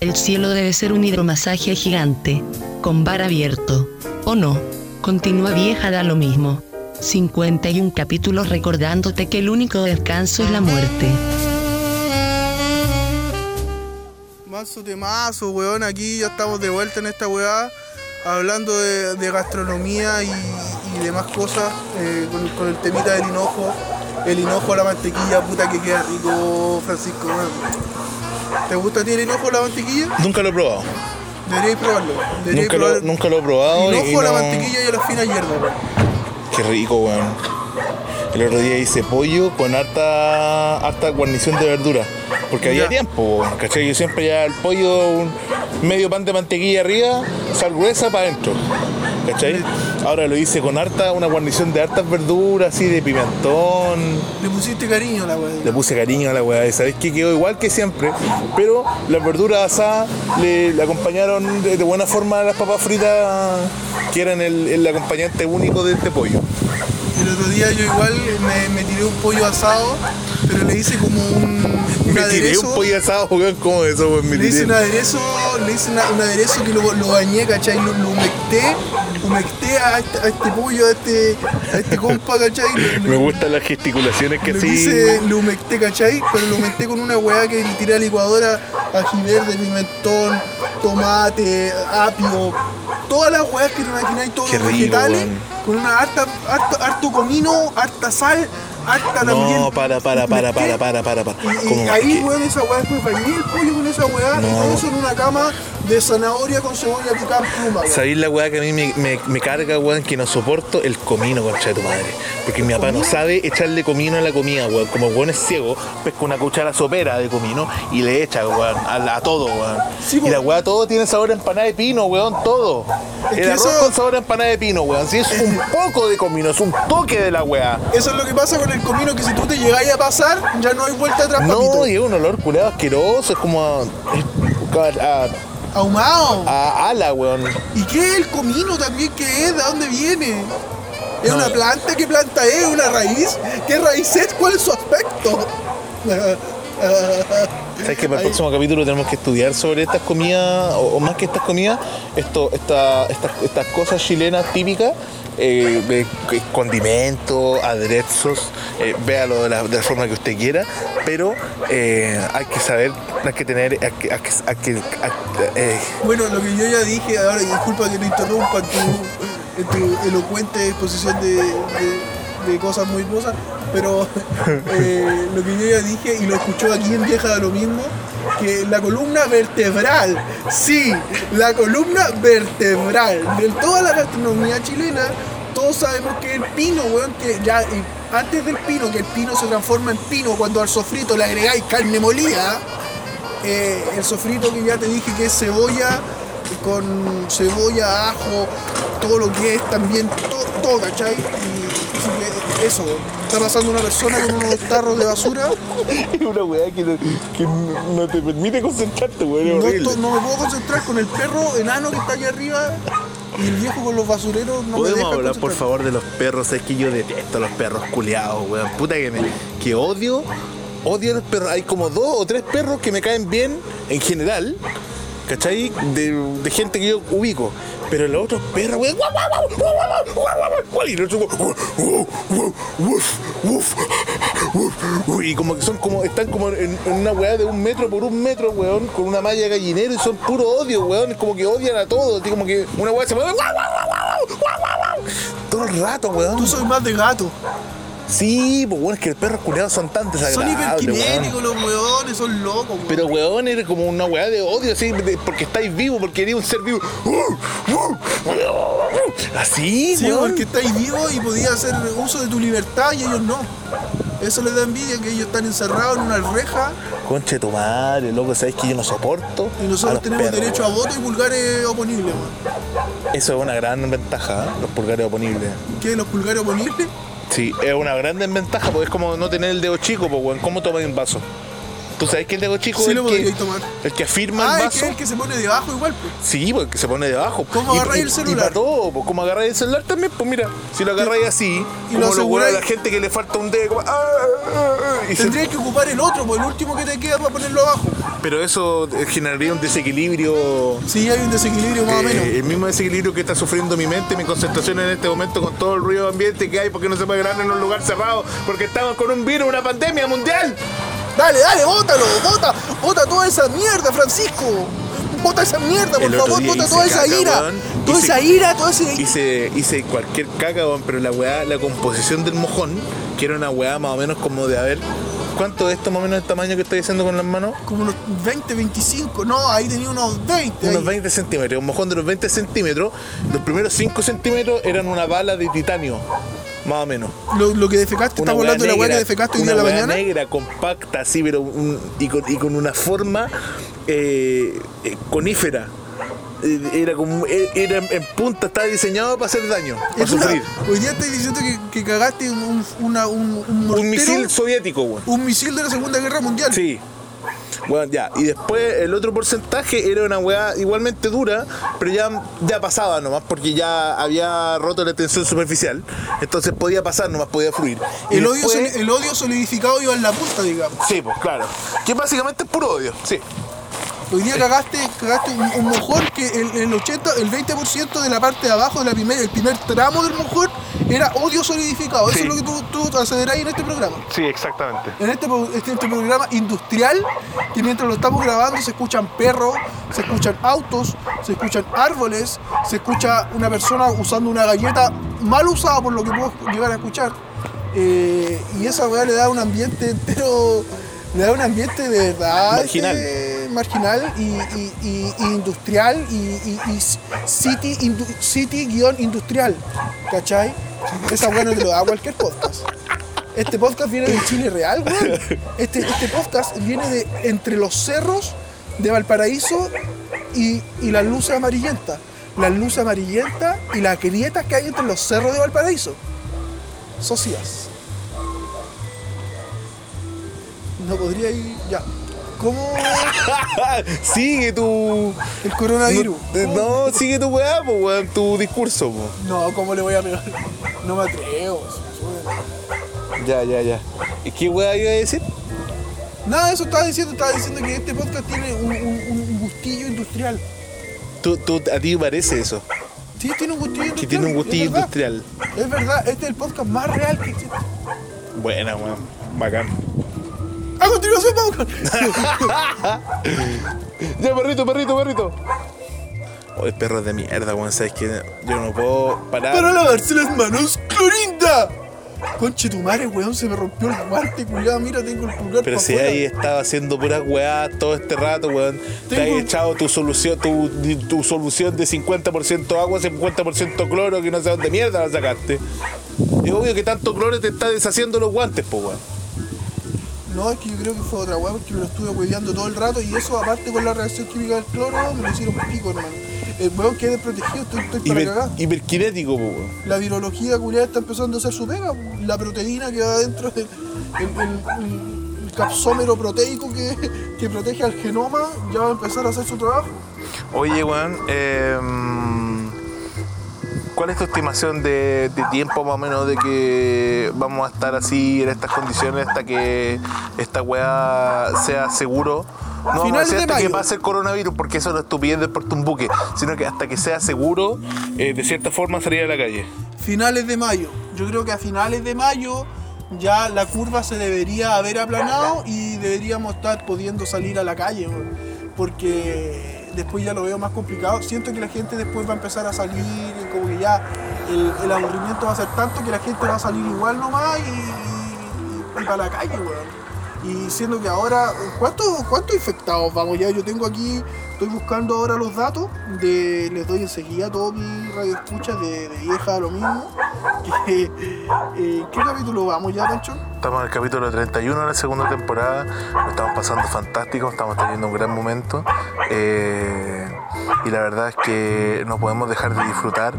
El cielo debe ser un hidromasaje gigante, con bar abierto. ¿O no? Continúa vieja, da lo mismo. 51 capítulos recordándote que el único descanso es la muerte. Mazo de mazo, weón. Aquí ya estamos de vuelta en esta weá. Hablando de, de gastronomía y, y demás cosas. eh, con, con el temita del hinojo. El hinojo, la mantequilla, puta que queda rico, Francisco. ¿Te gusta a ti el hinojo, la mantequilla? Nunca lo he probado. Deberíais probarlo. Deberíais Nunca lo, nunca lo he probado. y Hinojo, la no- mantequilla y las finas hierbas, weón. Qué rico, weón. El otro día hice pollo con harta, harta guarnición de verdura. Porque había tiempo, ¿cachai? Yo siempre ya el pollo, un medio pan de mantequilla arriba, sal gruesa para adentro. ¿Cachai? Ahora lo hice con harta, una guarnición de hartas verduras, así de pimentón. Le pusiste cariño a la weá. Le puse cariño a la weá, ¿sabes qué? Quedó igual que siempre, pero las verduras asadas le, le acompañaron de, de buena forma a las papas fritas, que eran el, el acompañante único de este pollo. El otro día yo igual me, me tiré un pollo asado, pero le hice como un, un Me tiré un pollo asado, weón, ¿cómo eso, weón? Me Le hice tiré. un aderezo, le hice una- un aderezo que lo, lo bañé, ¿cachai? Lo, lo humecté, humecté a este, a este pollo, a este, a este compa, ¿cachai? Lo- Me gustan las gesticulaciones que así. hice, lo humecté, ¿cachai? Pero lo humecté con una weá que le tiré a la licuadora, ají verde, pimentón, tomate, apio, todas las weas que te imagináis, todos Qué los rico, vegetales, weón. Con una harta, harto, harto comino, harta sal, también. No, para, para, para, para, para, para, para. Y, ahí, weón, esa weá después bañé el pollo con esa weá y todo eso en una cama de zanahoria con cebolla picada pluma. ¿Sabéis la weá que a mí me, me, me carga, weón? Que no soporto el comino, concha de tu madre. Porque mi papá no sabe echarle comino a la comida, weón. Como weón es ciego, pesca una cuchara sopera de comino y le echa, weón, a, a todo, weón. Sí, y la weá todo tiene sabor a empanada de pino, weón, todo. Es el arroz eso- con sabor a empanada de pino, weón. Si es un poco de comino, es un toque de la weá. Eso es lo que pasa con el comino, que si tú te llegáis a pasar, ya no hay vuelta atrás, No, papito. y es un olor curado asqueroso, es como a, es a, Ahumado. a ala, weón. ¿Y qué es el comino también? ¿Qué es? ¿De dónde viene? ¿Es No. una planta? ¿Qué planta es? ¿Una raíz? ¿Qué raíz es? ¿Cuál es su aspecto? ¿Sabes que para el próximo capítulo tenemos que estudiar sobre estas comidas, o, o más que estas comidas, esto, esta- estas, estas cosas chilenas típicas, eh, c- condimentos, aderezos, eh, véalo de la, de la forma que usted quiera, pero eh, hay que saber, hay que tener, eh, Bueno, lo que yo ya dije, ahora disculpa que te interrumpa tu, tu elocuente exposición de, cosas muy hermosas, pero eh, lo que yo ya dije y lo escuchó aquí en Vieja lo mismo, que la columna vertebral, sí, la columna vertebral de toda la gastronomía chilena, todos sabemos que el pino, weón, que ya antes del pino, que el pino se transforma en pino cuando al sofrito le agregáis carne molida, eh, el sofrito que ya te dije que es cebolla con cebolla, ajo, todo lo que es también, todo, todo ¿cachai? Eso, está pasando una persona con unos tarros de basura, Es una weá que no, que no- no te permite concentrarte, weón. No, me puedo concentrar con el perro enano que está aquí arriba y el viejo con los basureros no me deja Podemos hablar, por favor, de los perros. Es que yo detesto a los perros culiados, weón. Puta que me. Que odio. Odio a los perros. Hay como dos o tres perros que me caen bien en general. ¿Cachai? De, de gente que yo ubico. Pero los otros perros, weón. Y los otros, Y como que son como, están como en, en una weá de un metro por un metro, weón, con una malla de gallinero y son puro odio, weón. Es como que odian a todos. como que una weá se mueve. Todo el rato, weón. Tú soy más de gato. Sí, pues bueno, es que los perros culiados son tan Son desagradables. weón. hiperkinéticos los weones, son locos, weón. Pero weón, era como una weá de odio, así, de- porque estáis vivos, porque eres un ser vivo. Así, Sí, weón. porque estáis vivos y podías hacer uso de tu libertad y ellos no. Eso les da envidia, que ellos están encerrados en una reja Conche tu madre, loco, sabes que yo no soporto. y a nosotros los tenemos perros, derecho a weón. voto y pulgares oponibles, weón. Eso es una gran ventaja, ¿eh? los pulgares oponibles. ¿Qué? ¿Los pulgares oponibles? Sí, es una gran desventaja, porque es como no tener el dedo chico, pues weón. ¿Cómo tomas un vaso? ¿Tú sabes que el dedo chico Sí es el que, tomar. el que afirma Ah, el es que vaso? es el que se pone debajo igual, pues. Sí, porque se pone debajo. ¿Cómo Y- agarráis y- el Y celular? para todo, pues como agarráis el celular también, pues mira, si lo agarráis así, y como lo lo hueá la gente que le falta un dedo, como, ah, ah, ah, y se- Tendrías que ocupar el otro, pues el último que te queda para ponerlo abajo. Pero eso eh, generaría un desequilibrio. Sí, hay un desequilibrio más o eh, menos. el mismo desequilibrio que está sufriendo mi mente, mi concentración en este momento con todo el ruido ambiente que hay porque no se puede grabar en un lugar cerrado, porque estamos con un virus, una pandemia mundial. Dale, dale, bótalo, bota, bota toda esa mierda, Francisco. Bota esa mierda, por favor, bota toda esa caca, ira. weón. Toda esa ira, toda esa Hice, hice cualquier caca, weón, pero la weá, la composición del mojón, que era una weá más o menos como de, a ver, ¿cuánto es esto más o menos el tamaño que estoy haciendo con las manos? Como unos 20, 25. No, ahí tenía unos 20. Unos ahí. 20 centímetros, un mojón de unos 20 centímetros. Los primeros 5 centímetros eran una bala de titanio, más o menos. Lo, lo que defecaste, estamos hablando de la weá que negra, defecaste hoy una en la mañana. negra, compacta, así, pero un- y, con, y con una forma eh, eh, conífera. Eh, Era como eh, era en punta, estaba diseñado para hacer daño, para sufrir. hoy día estoy diciendo que, que cagaste un, una, un, un, mortero, Un misil soviético, weón. un misil de la Segunda Guerra Mundial. Sí. Bueno, ya. Y después el otro porcentaje era una weá igualmente dura, pero ya, ya pasaba nomás, porque ya había roto la tensión superficial. Entonces podía pasar nomás, podía fluir. Y El, después- el odio solidificado iba en la punta, digamos. Sí, pues claro. Que básicamente es puro odio. Sí. Hoy día cagaste, cagaste un, un mojón que el, el 80, el 20% de la parte de abajo, de la primer, el primer tramo del mojón, era odio solidificado. Eso es lo que tú, tú accederás en este programa. Sí, exactamente. En este, este, este programa industrial, que mientras lo estamos grabando se escuchan perros, se escuchan autos, se escuchan árboles, se escucha una persona usando una galleta mal usada por lo que puedo llegar a escuchar. Eh, y esa weá le da un ambiente entero, le da un ambiente de verdad Marginal. eh, marginal y, y- y- y industrial y, city, indu- city guion industrial, ¿cachai? Esa weá no te lo da cualquier podcast. Este podcast viene de Chile Real, weón. Este, este podcast viene de entre los cerros de Valparaíso y, y las luces amarillentas. Las luces amarillentas y las grietas que hay entre los cerros de Valparaíso. Socias. No podría ir. Ya. ¿Cómo sigue tu. el coronavirus? No, no, sigue tu weá, pues, weón, tu discurso, pues. No, ¿cómo le voy a pegar? No me atrevo. Ya, ya, ya. ¿Y qué weá iba a decir? Nada, eso estaba diciendo. Estaba diciendo que este podcast tiene un, un- un gustillo industrial. Tú, tú, a ti parece eso. Sí, tiene un gustillo industrial. Que tiene un es gustillo verdad. industrial. Es verdad, este es el podcast más real que existe. Buena, weón. Bacán. Continuación vamos con... Ya, perrito, perrito, perrito. Oye, perro de mierda, weón. Sabes que yo no puedo parar. Para lavarse las manos, Clorinda. Conche tu madre, weón, se me rompió el guante, culiado. Mira, tengo el pulgar Pero si afuera. ahí estaba haciendo puras weás todo este rato, weón. Te has echado tu solución, tu, tu solución de 50% agua, 50% cloro, que no sé dónde mierda la sacaste. Es obvio que tanto cloro te está deshaciendo los guantes, pues weón. No, es que yo creo que fue otra weá porque me lo estuve hueveando todo el rato y eso, aparte con la reacción química del cloro, me lo hicieron pico, hermano. El weón quedé desprotegido, estoy, estoy para Hiper, cagar. hiperkinético, pues weón. La virología culiada está empezando a hacer su pega. La proteína que va dentro del el, el- el- el capsómero proteico que, que protege al genoma ya va a empezar a hacer su trabajo. Oye, weón, eh, ¿cuál es tu estimación de, de tiempo más o menos de que vamos a estar así en estas condiciones hasta que esta weá sea seguro? No vamos a decir hasta que mayo. pase el coronavirus, porque eso no es estupidez de un buque, sino que hasta que sea seguro, eh, de cierta forma, salir a la calle. Finales de mayo. Yo creo que a finales de mayo ya la curva se debería haber aplanado y deberíamos estar pudiendo salir a la calle. Porque después ya lo veo más complicado. Siento que la gente después va a empezar a salir y como que ya el, aburrimiento va a ser tanto que la gente va a salir igual nomás y, y- y para la calle, weón. Y siendo que ahora, ¿cuántos cuántos infectados vamos ya? Yo tengo aquí, estoy buscando ahora los datos, les doy enseguida a todos mis radioescuchas de, de vieja lo mismo. Que, eh, ¿Qué capítulo vamos ya, Pancho? Estamos en el capítulo 31 de la segunda temporada, lo estamos pasando fantástico, estamos teniendo un gran momento eh, y la verdad es que no podemos dejar de disfrutar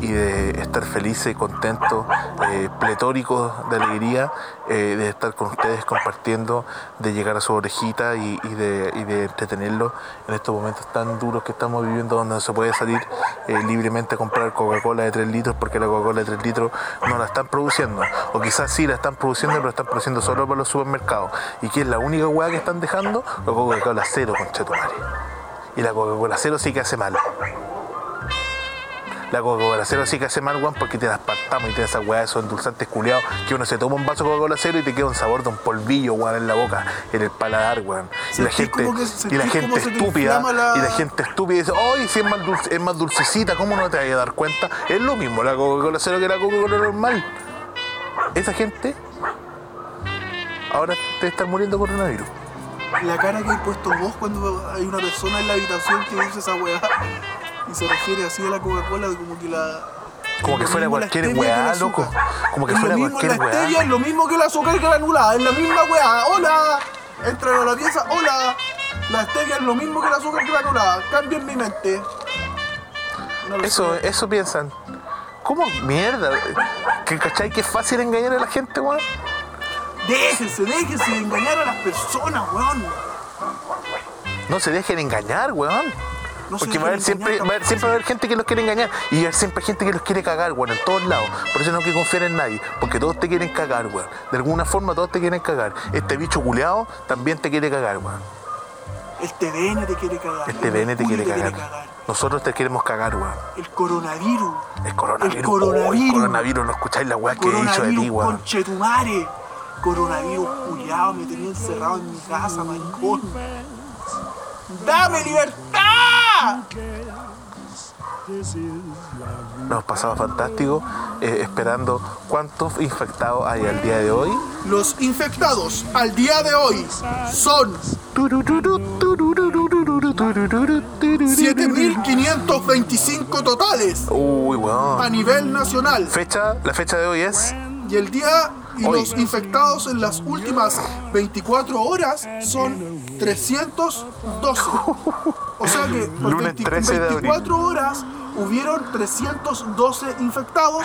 y de estar felices contentos, eh, pletóricos de alegría, eh, de estar con ustedes compartiendo, de llegar a su orejita y, de, de entretenerlos en estos momentos tan duros que estamos viviendo donde no se puede salir eh, libremente a comprar Coca-Cola de 3 litros porque la Coca-Cola de 3 litros no la están produciendo. O quizás sí la están produciendo, pero la están produciendo solo para los supermercados. ¿Y que es la única hueá que están dejando? La Coca-Cola cero, conchetumare. Y la Coca-Cola cero sí que hace mal. La Coca-Cola cero sí que hace mal, weón, porque te das partamos y te esas weas, esos endulzantes culiados, que uno se toma un vaso de Coca-Cola cero y te queda un sabor de un polvillo, weón, en la boca, en el paladar, weón. Y la gente, que- y la gente estúpida, la- y la gente estúpida dice, ¡ay, si es más, dulce- es más dulcecita! ¿Cómo no te vas a dar cuenta? Es lo mismo la Coca-Cola cero que la Coca-Cola normal. Esa gente ahora te está muriendo coronavirus. La cara que hay puesto vos cuando hay una persona en la habitación que dice esa weá y se refiere así a la Coca-Cola como que la. Como que fuera la cualquier que weá, loco. Como que fuera cualquier la weá. es lo mismo que el azúcar granulada, es la misma weá. ¡Hola! Entran a la pieza, ¡hola! La stevia es lo mismo que el azúcar granulada. Cambien mi mente. No Eso, sé. eso piensan. ¿Cómo mierda? ¿Que cachai que es fácil engañar a la gente, weón? Déjense, déjense de engañar a las personas, weón. No se dejen engañar, weón. No Porque va a haber siempre, va a haber, siempre va a haber gente que los quiere engañar y va a haber siempre gente que los quiere cagar, weón, en todos lados. Por eso no hay que confiar en nadie, porque todos te quieren cagar, weón. De alguna forma todos te quieren cagar. Este bicho culeado también te quiere cagar, weón. El TVN te quiere cagar. Este VN te quiere cagar. Nosotros te queremos cagar, weón. El coronavirus. El coronavirus. El coronavirus. oh, el coronavirus, no escucháis la weá que he dicho de ti, weón. conchetumare. Coronavirus, culiao, me tenía encerrado en mi casa, maricón. ¡Dame libertad! Nos pasado fantástico, eh, esperando cuántos infectados hay al día de hoy. Los infectados al día de hoy son 7.525 totales Uy, a nivel nacional. Fecha, la fecha de hoy es. Y el día y Hoy. los infectados en las últimas 24 horas son 312. O sea que por Lunes 20 13 de abril. 24 horas hubieron 312 infectados,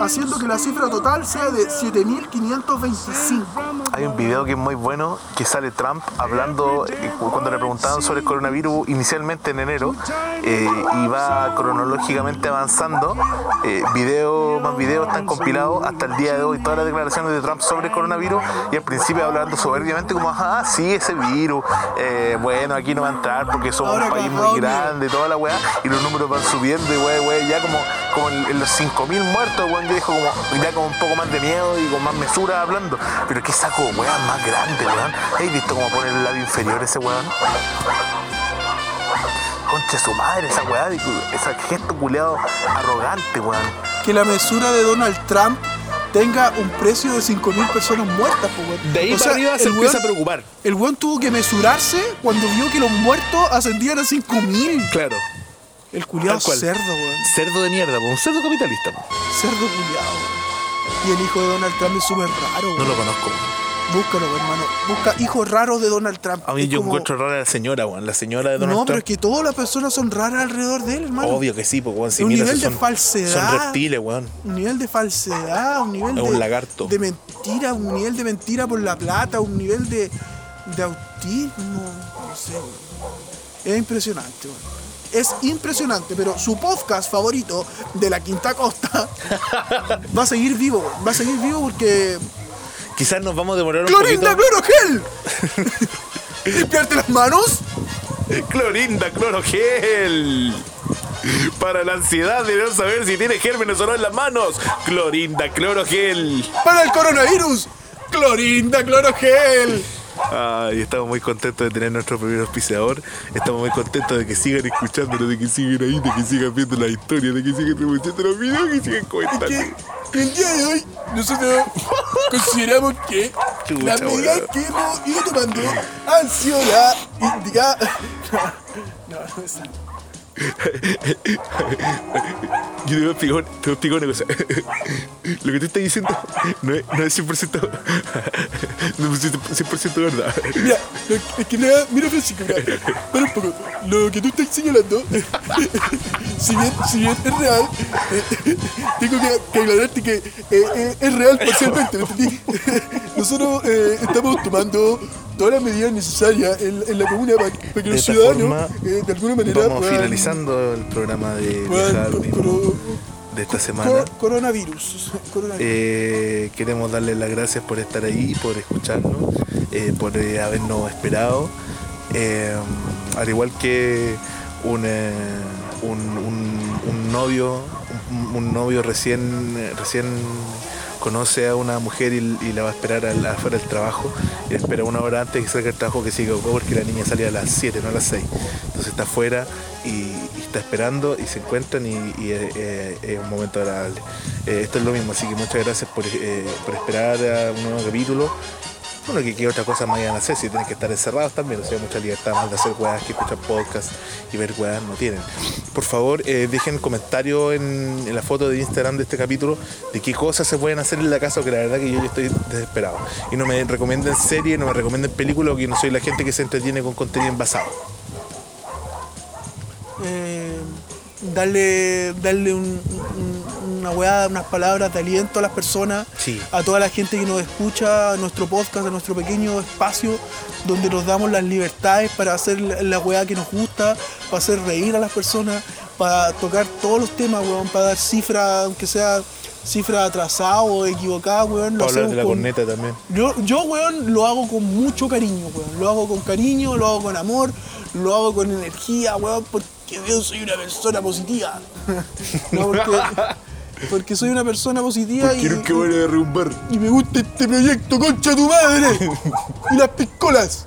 haciendo que la cifra total sea de 7.525. Hay un video que es muy bueno que sale Trump hablando eh, cuando le preguntaban sobre el coronavirus inicialmente en enero eh, y va cronológicamente avanzando. Eh, video más videos están compilados hasta el día de hoy. Todas las declaraciones de Trump sobre el coronavirus y al principio hablando soberbiamente como, ah, sí, ese virus, eh, bueno, aquí no va a entrar porque somos un país muy grande, toda la weá, y los números van subiendo y wey, wey, ya como, como en, en los 5.000 muertos, weón, yo dijo como, ya con un poco más de miedo y con más mesura hablando. Pero qué saco, weón, más grande, weón. ¿Has visto cómo pone el labio inferior ese weón? Conche su madre, esa weá, ese gesto culeado arrogante, weón. Que la mesura de Donald Trump tenga un precio de 5.000 personas muertas, po, weón. De ahí O para sea, arriba se empieza a preocupar. El weón tuvo que mesurarse cuando vio que los muertos ascendían a 5.000. Claro. El culiado cerdo, weón. Cerdo de mierda, un cerdo capitalista. po. Cerdo culiado, weón. Y el hijo de Donald Trump es súper raro, No weón. lo conozco. Búscalo, hermano. Busca hijos raros de Donald Trump. A mí Es yo como- encuentro rara a la señora, weón. La señora de Donald No, pero es Trump. que todas las personas son raras alrededor de él, hermano. Obvio que sí, pues, weón. Si Un mira, nivel son, de falsedad. Son reptiles, weón. Un nivel de falsedad, un nivel Es de, un lagarto. de mentira, un nivel de mentira por la plata, un nivel de, de autismo, no sé. weón. Es impresionante, weón. Es impresionante, pero su podcast favorito de la Quinta Costa va a seguir vivo, va a seguir vivo porque Quizás nos vamos a demorar un ¡Clorinda poquito. Clorogel! ¿Limpiarte las manos? Clorinda, clorogel. Para la ansiedad de no saber si tiene gérmenes o no en las manos. Clorinda, clorogel. ¡Para el coronavirus! ¡Clorinda Clorogel! Estamos muy contentos de tener nuestro primer auspiciador. Estamos muy contentos de que sigan escuchándonos, de que sigan ahí, de que sigan viendo la historia, de que sigan reproduciendo los videos, que sigan comentando. que el día de hoy nosotros consideramos que Chucha, las medidas que hemos ido tomando han sido la indicada. No, no es Yo te a explicar, te explicar una cosa. Lo que tú estás diciendo no es, no es 100%, no es 100% verdad. Mira, es que nada, mira Francisco, mira, para un poco. Lo que tú estás señalando, si bien, si bien es real, eh, tengo que, aclararte que eh, eh, es real parcialmente, ¿me entendí? Nosotros estamos tomando todas las medidas necesarias en, en la comuna para, para que De los ciudadanos, forma, eh, de alguna manera, Vamos puedan- finalizando el programa de puedan coro- de esta semana. co- coronavirus. coronavirus. Eh, queremos darles las gracias por estar ahí, por escucharnos, eh, por habernos esperado. Al igual que un, un, un- un novio, un, novio recién, recién conoce a una mujer y, la va a esperar afuera del trabajo y la espera una hora antes que salga el trabajo que siga porque la niña salía a las 7, no a las 6. Entonces está afuera y, está esperando y se encuentran y, eh, eh, es un momento agradable. Eh, esto es lo mismo, así que muchas gracias por, por esperar a un nuevo capítulo. Bueno, que qué otra cosa más vayan a hacer si tienen que estar encerrados también, o sea, mucha libertad más de hacer weas que escuchar podcast y ver weas no tienen. Por favor, eh, dejen comentarios en, la foto de Instagram de este capítulo de qué cosas se pueden hacer en la casa, que la verdad que yo estoy desesperado. Y no me recomienden series, no me recomienden películas, porque yo no soy la gente que se entretiene con contenido envasado. eh, darle, darle un- una weá, unas palabras de aliento a las personas, Sí. a toda la gente que nos escucha, a nuestro podcast, a nuestro pequeño espacio donde nos damos las libertades para hacer la, weá que nos gusta, para hacer reír a las personas, para tocar todos los temas, weón, para dar cifras, aunque sea cifras atrasadas o equivocadas, weón. lo Para hablar de la con- corneta también. yo, yo, weón, lo hago con mucho cariño, weón. Lo hago con cariño, lo hago con amor, lo hago con energía, weón, porque yo soy una persona positiva. no, porque, porque soy una persona positiva y, Quiero que vayan a derrumbar. y me gusta este proyecto, concha tu madre. y las piscolas.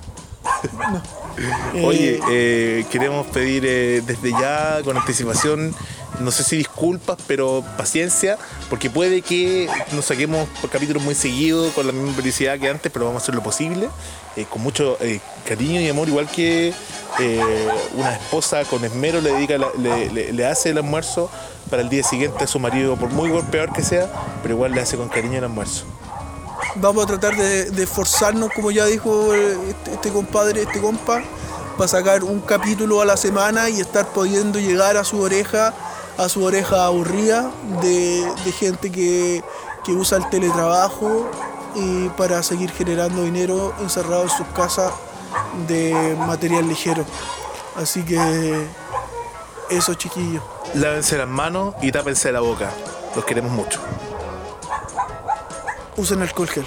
No. Oye, eh, queremos pedir eh, desde ya, con anticipación, no sé si disculpas, pero paciencia, porque puede que nos saquemos por capítulos muy seguidos, con la misma periodicidad que antes, pero vamos a hacer lo posible, eh, con mucho eh, cariño y amor, igual que eh, una esposa con esmero le, dedica le hace el almuerzo para el día siguiente a su marido, por muy golpeador que sea, pero igual le hace con cariño el almuerzo. vamos a tratar de, de esforzarnos, como ya dijo eh, este, este compadre, este compa, para sacar un capítulo a la semana y estar pudiendo llegar a su oreja, a su oreja aburrida de, de gente que, que usa el teletrabajo y para seguir generando dinero encerrado en sus casas de material ligero. Así que eso chiquillos. Lávense las manos y tápense la boca. Los queremos mucho. Usen alcohol gel.